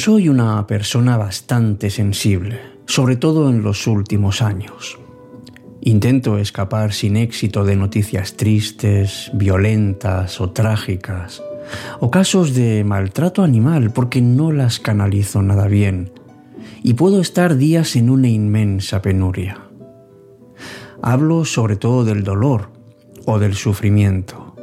soy una persona bastante sensible, sobre todo en los últimos años. Intento escapar sin éxito de noticias tristes, violentas o trágicas, o casos de maltrato animal porque no las canalizo nada bien, y puedo estar días en una inmensa penuria. Hablo sobre todo del dolor o del sufrimiento.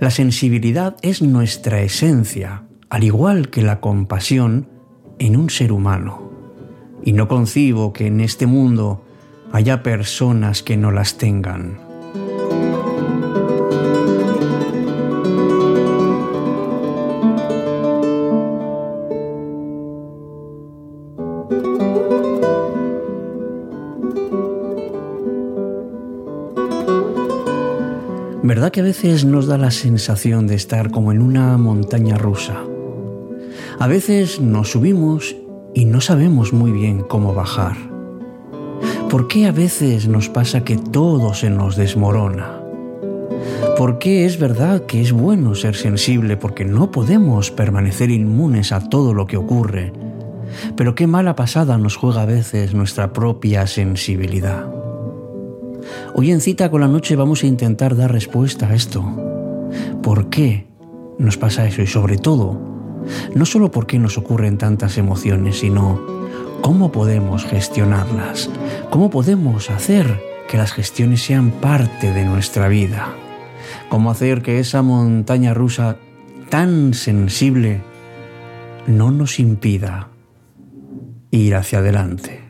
La sensibilidad es nuestra esencia, al igual que la compasión en un ser humano. Y no concibo que en este mundo haya personas que no las tengan. ¿Verdad que a veces nos da la sensación de estar como en una montaña rusa? A veces nos subimos y no sabemos muy bien cómo bajar. ¿Por qué a veces nos pasa que todo se nos desmorona? ¿Por qué es verdad que es bueno ser sensible porque no podemos permanecer inmunes a todo lo que ocurre? Pero qué mala pasada nos juega a veces nuestra propia sensibilidad. Hoy en cita con la noche vamos a intentar dar respuesta a esto. ¿Por qué nos pasa eso? Y sobre todo, no solo por qué nos ocurren tantas emociones, sino cómo podemos gestionarlas, cómo podemos hacer que las gestiones sean parte de nuestra vida, cómo hacer que esa montaña rusa tan sensible no nos impida ir hacia adelante.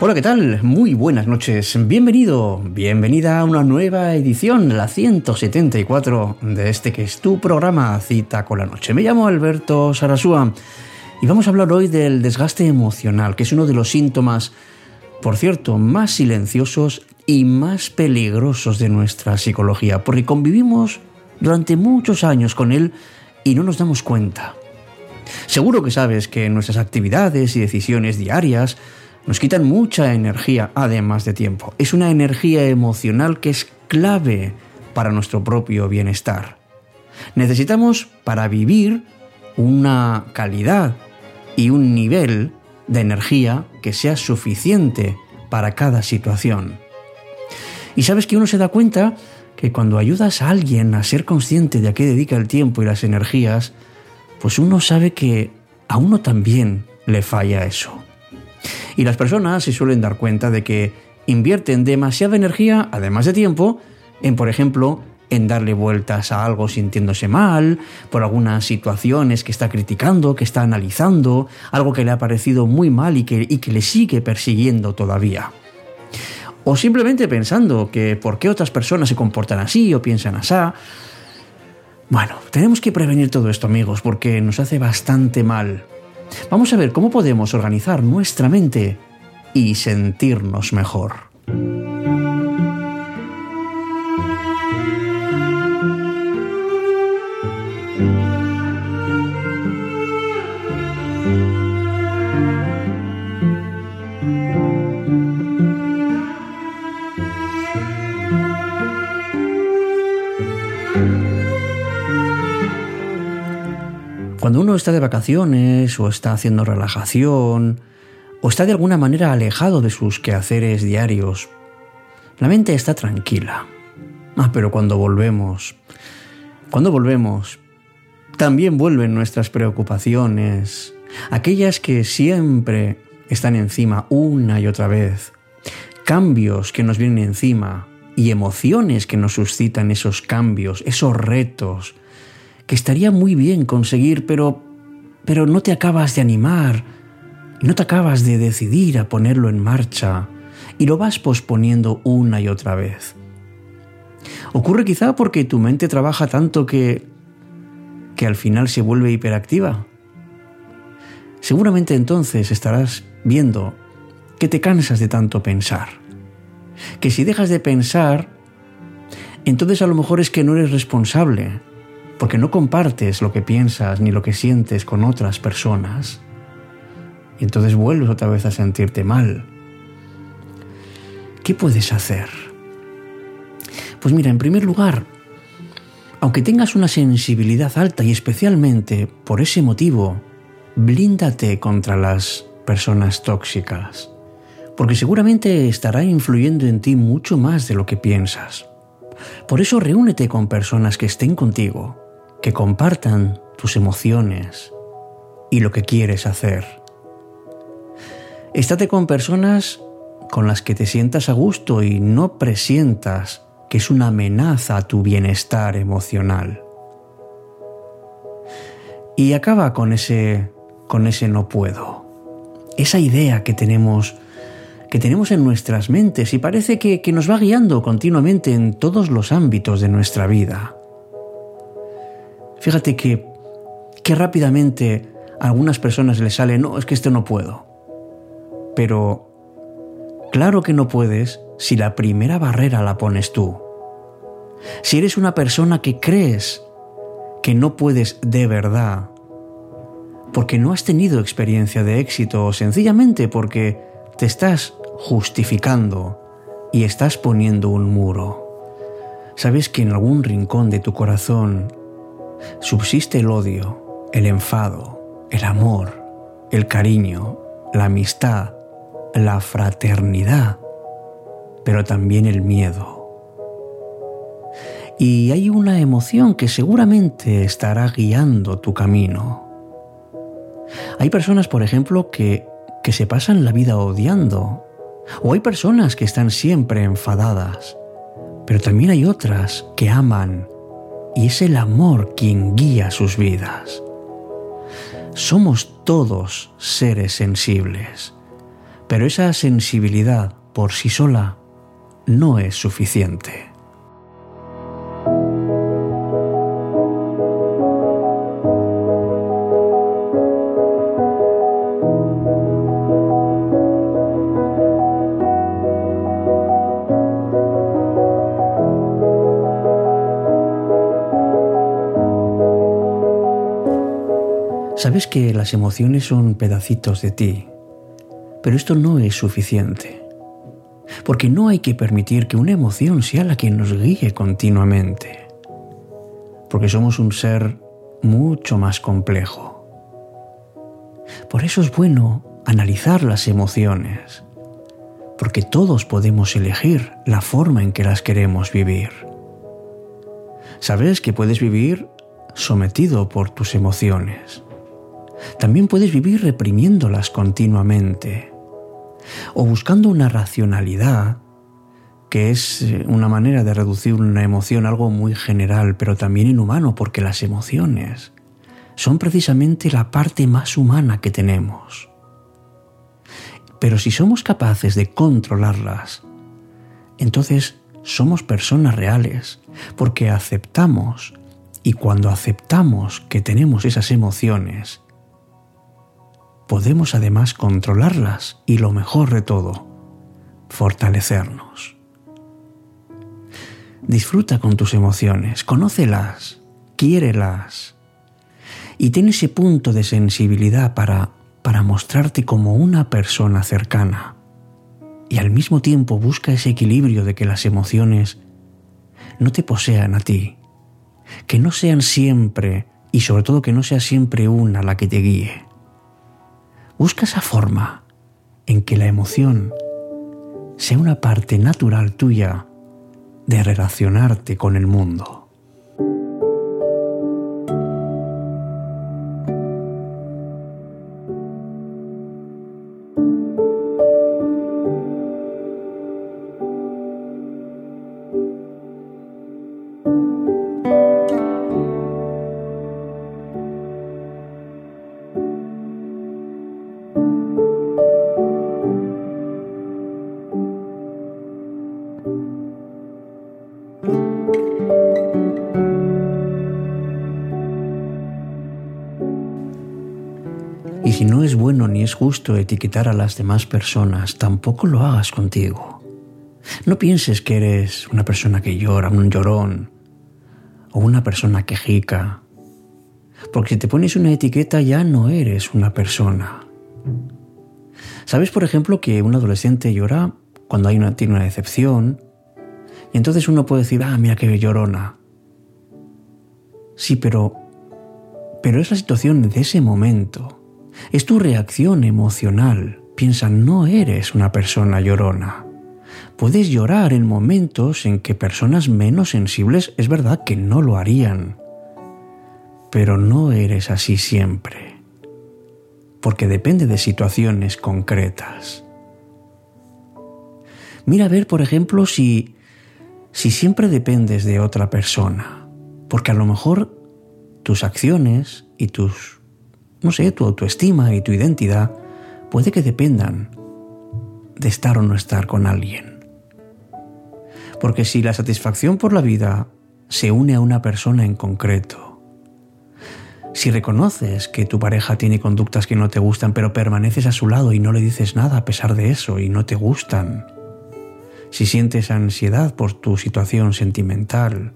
Hola, ¿qué tal? Muy buenas noches. Bienvenido, bienvenida a una nueva edición, la 174 de este que es tu programa Cita con la Noche. Me llamo Alberto Sarasúa y vamos a hablar hoy del desgaste emocional, que es uno de los síntomas, por cierto, más silenciosos y más peligrosos de nuestra psicología, porque convivimos durante muchos años con él y no nos damos cuenta. Seguro que sabes que nuestras actividades y decisiones diarias nos quitan mucha energía, además de tiempo. Es una energía emocional que es clave para nuestro propio bienestar. Necesitamos para vivir una calidad y un nivel de energía que sea suficiente para cada situación. Y sabes que uno se da cuenta que cuando ayudas a alguien a ser consciente de a qué dedica el tiempo y las energías, pues uno sabe que a uno también le falla eso. Y las personas se suelen dar cuenta de que invierten demasiada energía, además de tiempo, en, por ejemplo, en darle vueltas a algo sintiéndose mal, por algunas situaciones que está criticando, que está analizando, algo que le ha parecido muy mal y que, y que le sigue persiguiendo todavía. O simplemente pensando que por qué otras personas se comportan así o piensan así. Bueno, tenemos que prevenir todo esto, amigos, porque nos hace bastante mal. Vamos a ver cómo podemos organizar nuestra mente y sentirnos mejor. Cuando uno está de vacaciones o está haciendo relajación o está de alguna manera alejado de sus quehaceres diarios, la mente está tranquila. Ah, pero cuando volvemos, cuando volvemos, también vuelven nuestras preocupaciones, aquellas que siempre están encima una y otra vez, cambios que nos vienen encima y emociones que nos suscitan esos cambios, esos retos, que estaría muy bien conseguir, pero, pero no te acabas de animar, no te acabas de decidir a ponerlo en marcha y lo vas posponiendo una y otra vez. Ocurre quizá porque tu mente trabaja tanto que que al final se vuelve hiperactiva. Seguramente entonces estarás viendo que te cansas de tanto pensar. Que si dejas de pensar, entonces a lo mejor es que no eres responsable, porque no compartes lo que piensas ni lo que sientes con otras personas. Y entonces vuelves otra vez a sentirte mal. ¿Qué puedes hacer? Pues mira, en primer lugar, aunque tengas una sensibilidad alta y especialmente por ese motivo, blíndate contra las personas tóxicas, porque seguramente estará influyendo en ti mucho más de lo que piensas. Por eso reúnete con personas que estén contigo, que compartan tus emociones y lo que quieres hacer. Estate con personas con las que te sientas a gusto y no presientas que es una amenaza a tu bienestar emocional. Y acaba con ese con ese no puedo. Esa idea que tenemos que tenemos en nuestras mentes y parece que, que nos va guiando continuamente en todos los ámbitos de nuestra vida. Fíjate que, que rápidamente a algunas personas les sale, no, es que esto no puedo. Pero claro que no puedes si la primera barrera la pones tú. Si eres una persona que crees que no puedes de verdad, porque no has tenido experiencia de éxito o sencillamente porque te estás justificando y estás poniendo un muro. Sabes que en algún rincón de tu corazón subsiste el odio, el enfado, el amor, el cariño, la amistad, la fraternidad, pero también el miedo. Y hay una emoción que seguramente estará guiando tu camino. Hay personas, por ejemplo, que, que se pasan la vida odiando. O hay personas que están siempre enfadadas. Pero también hay otras que aman. Y es el amor quien guía sus vidas. Somos todos seres sensibles. Pero esa sensibilidad por sí sola no es suficiente. Sabes que las emociones son pedacitos de ti, pero esto no es suficiente, porque no hay que permitir que una emoción sea la que nos guíe continuamente, porque somos un ser mucho más complejo. Por eso es bueno analizar las emociones, porque todos podemos elegir la forma en que las queremos vivir. Sabes que puedes vivir sometido por tus emociones también puedes vivir reprimiéndolas continuamente o buscando una racionalidad que es eh, una manera de reducir una emoción algo muy general, pero también inhumano, porque las emociones son precisamente la parte más humana que tenemos. Pero si somos capaces de controlarlas, entonces somos personas reales, porque aceptamos, y cuando aceptamos que tenemos esas emociones, podemos además controlarlas y lo mejor de todo, fortalecernos. Disfruta con tus emociones, conócelas, quiérelas y ten ese punto de sensibilidad para, para mostrarte como una persona cercana. Y al mismo tiempo busca ese equilibrio de que las emociones no te posean a ti, que no sean siempre y sobre todo que no sea siempre una la que te guíe. Busca esa forma en que la emoción sea una parte natural tuya de relacionarte con el mundo. Etiquetar a las demás personas, tampoco lo hagas contigo. No pienses que eres una persona que llora, un llorón, o una persona quejica. Porque si te pones una etiqueta ya no eres una persona. ¿Sabes, por ejemplo, que un adolescente llora cuando hay una, tiene una decepción? Y entonces uno puede decir, ah, mira qué llorona. Sí, pero, pero es la situación de ese momento. Es tu reacción emocional. Piensa, no eres una persona llorona. Puedes llorar en momentos en que personas menos sensibles es verdad que no lo harían. Pero no eres así siempre. Porque depende de situaciones concretas. Mira a ver, por ejemplo, si, si siempre dependes de otra persona. Porque a lo mejor tus acciones y tus, no sé, tu autoestima y tu identidad puede que dependan de estar o no estar con alguien. Porque si la satisfacción por la vida se une a una persona en concreto, si reconoces que tu pareja tiene conductas que no te gustan, pero permaneces a su lado y no le dices nada a pesar de eso y no te gustan, si sientes ansiedad por tu situación sentimental,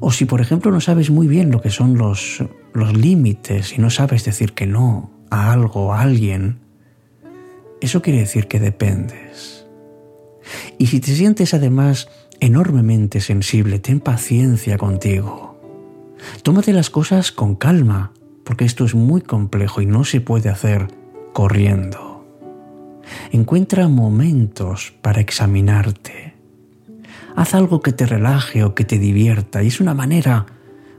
o si por ejemplo no sabes muy bien lo que son los, los límites y no sabes decir que no a algo, a alguien, eso quiere decir que dependes. Y si te sientes además enormemente sensible, ten paciencia contigo. Tómate las cosas con calma, porque esto es muy complejo y no se puede hacer corriendo. Encuentra momentos para examinarte. Haz algo que te relaje o que te divierta y es una manera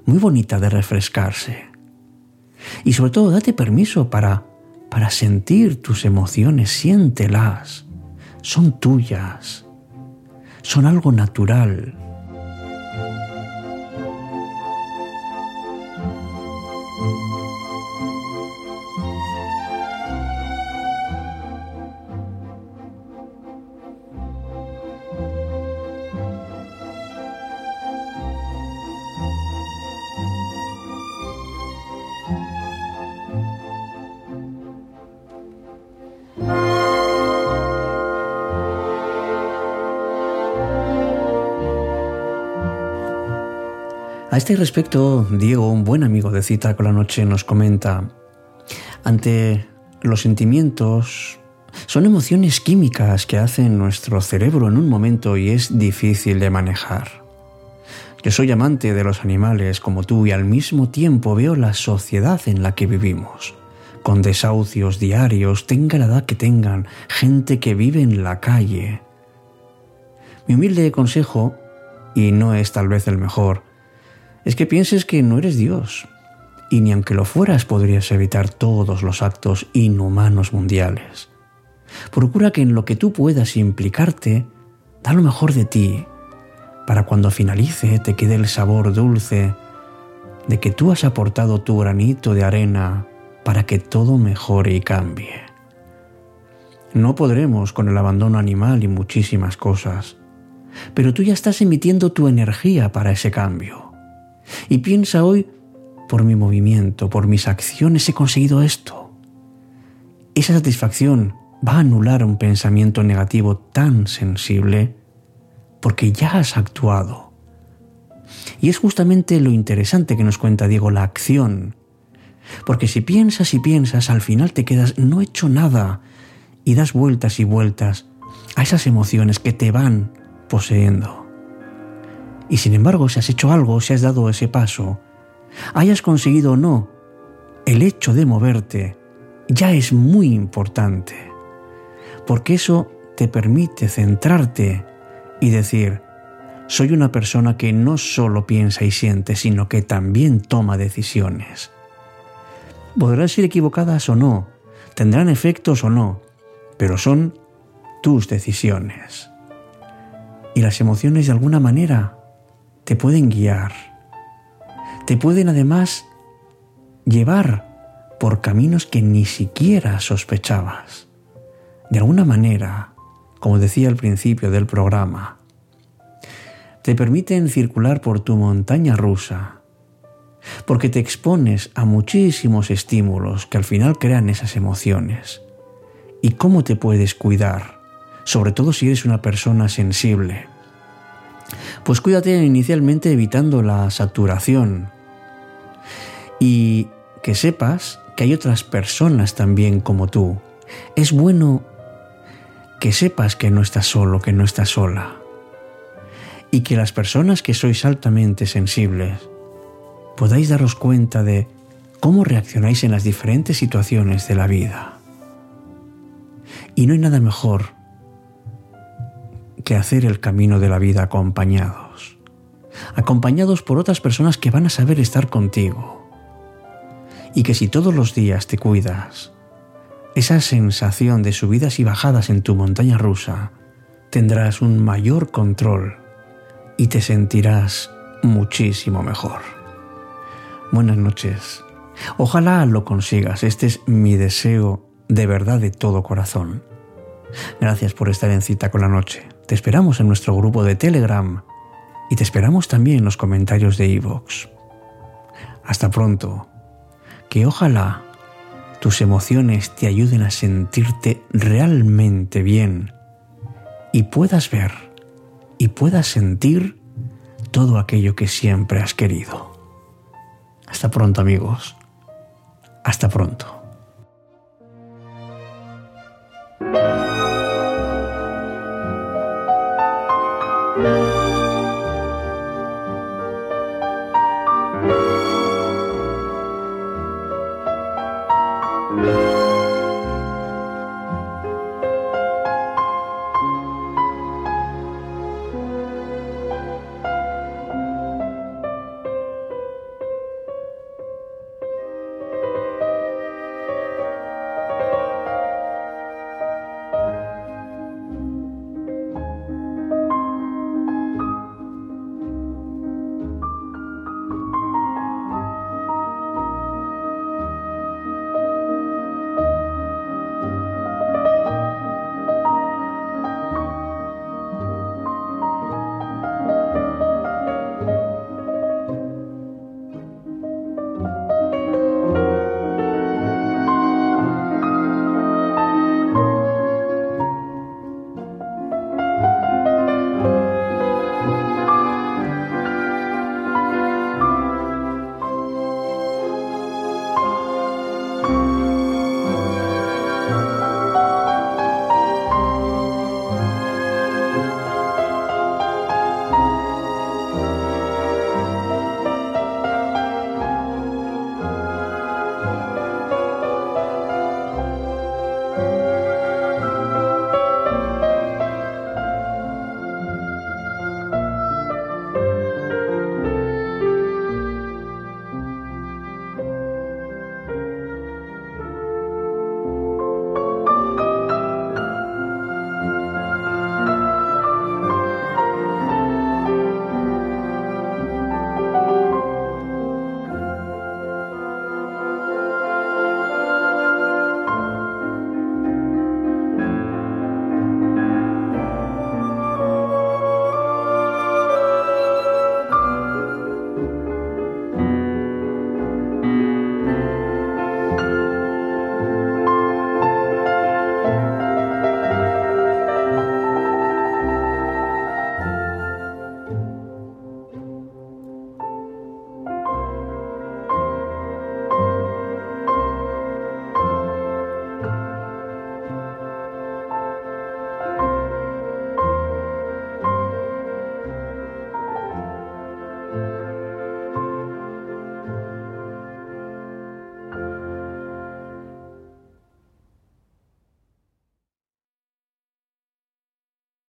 muy bonita de refrescarse. Y sobre todo date permiso para para sentir tus emociones, siéntelas. Son tuyas. Son algo natural. A este respecto, Diego, un buen amigo de Cita con la Noche, nos comenta, ante los sentimientos son emociones químicas que hacen nuestro cerebro en un momento y es difícil de manejar. Yo soy amante de los animales como tú y al mismo tiempo veo la sociedad en la que vivimos, con desahucios diarios, tenga la edad que tengan, gente que vive en la calle. Mi humilde consejo, y no es tal vez el mejor, es que pienses que no eres Dios, y ni aunque lo fueras podrías evitar todos los actos inhumanos mundiales. Procura que en lo que tú puedas implicarte, da lo mejor de ti, para cuando finalice te quede el sabor dulce de que tú has aportado tu granito de arena para que todo mejore y cambie. No podremos con el abandono animal y muchísimas cosas, pero tú ya estás emitiendo tu energía para ese cambio. Y piensa hoy, por mi movimiento, por mis acciones he conseguido esto. Esa satisfacción va a anular un pensamiento negativo tan sensible porque ya has actuado. Y es justamente lo interesante que nos cuenta Diego, la acción. Porque si piensas y piensas, al final te quedas no hecho nada y das vueltas y vueltas a esas emociones que te van poseyendo. Y sin embargo, si has hecho algo, si has dado ese paso, hayas conseguido o no, el hecho de moverte ya es muy importante, porque eso te permite centrarte y decir, soy una persona que no solo piensa y siente, sino que también toma decisiones. Podrán ser equivocadas o no, tendrán efectos o no, pero son tus decisiones. Y las emociones de alguna manera te pueden guiar, te pueden además llevar por caminos que ni siquiera sospechabas. De alguna manera, como decía al principio del programa, te permiten circular por tu montaña rusa, porque te expones a muchísimos estímulos que al final crean esas emociones. ¿Y cómo te puedes cuidar? Sobre todo si eres una persona sensible Pues cuídate inicialmente evitando la saturación y que sepas que hay otras personas también como tú. Es bueno que sepas que no estás solo, que no estás sola. Y que las personas que sois altamente sensibles podáis daros cuenta de cómo reaccionáis en las diferentes situaciones de la vida. Y no hay nada mejor que hacer el camino de la vida acompañados, acompañados por otras personas que van a saber estar contigo. Y que si todos los días te cuidas, esa sensación de subidas y bajadas en tu montaña rusa, tendrás un mayor control y te sentirás muchísimo mejor. Buenas noches. Ojalá lo consigas. Este es mi deseo de verdad de todo corazón. Gracias por estar en cita con la noche. Te esperamos en nuestro grupo de Telegram y te esperamos también en los comentarios de iVoox. Hasta pronto. Que ojalá tus emociones te ayuden a sentirte realmente bien y puedas ver y puedas sentir todo aquello que siempre has querido. Hasta pronto amigos. Hasta pronto.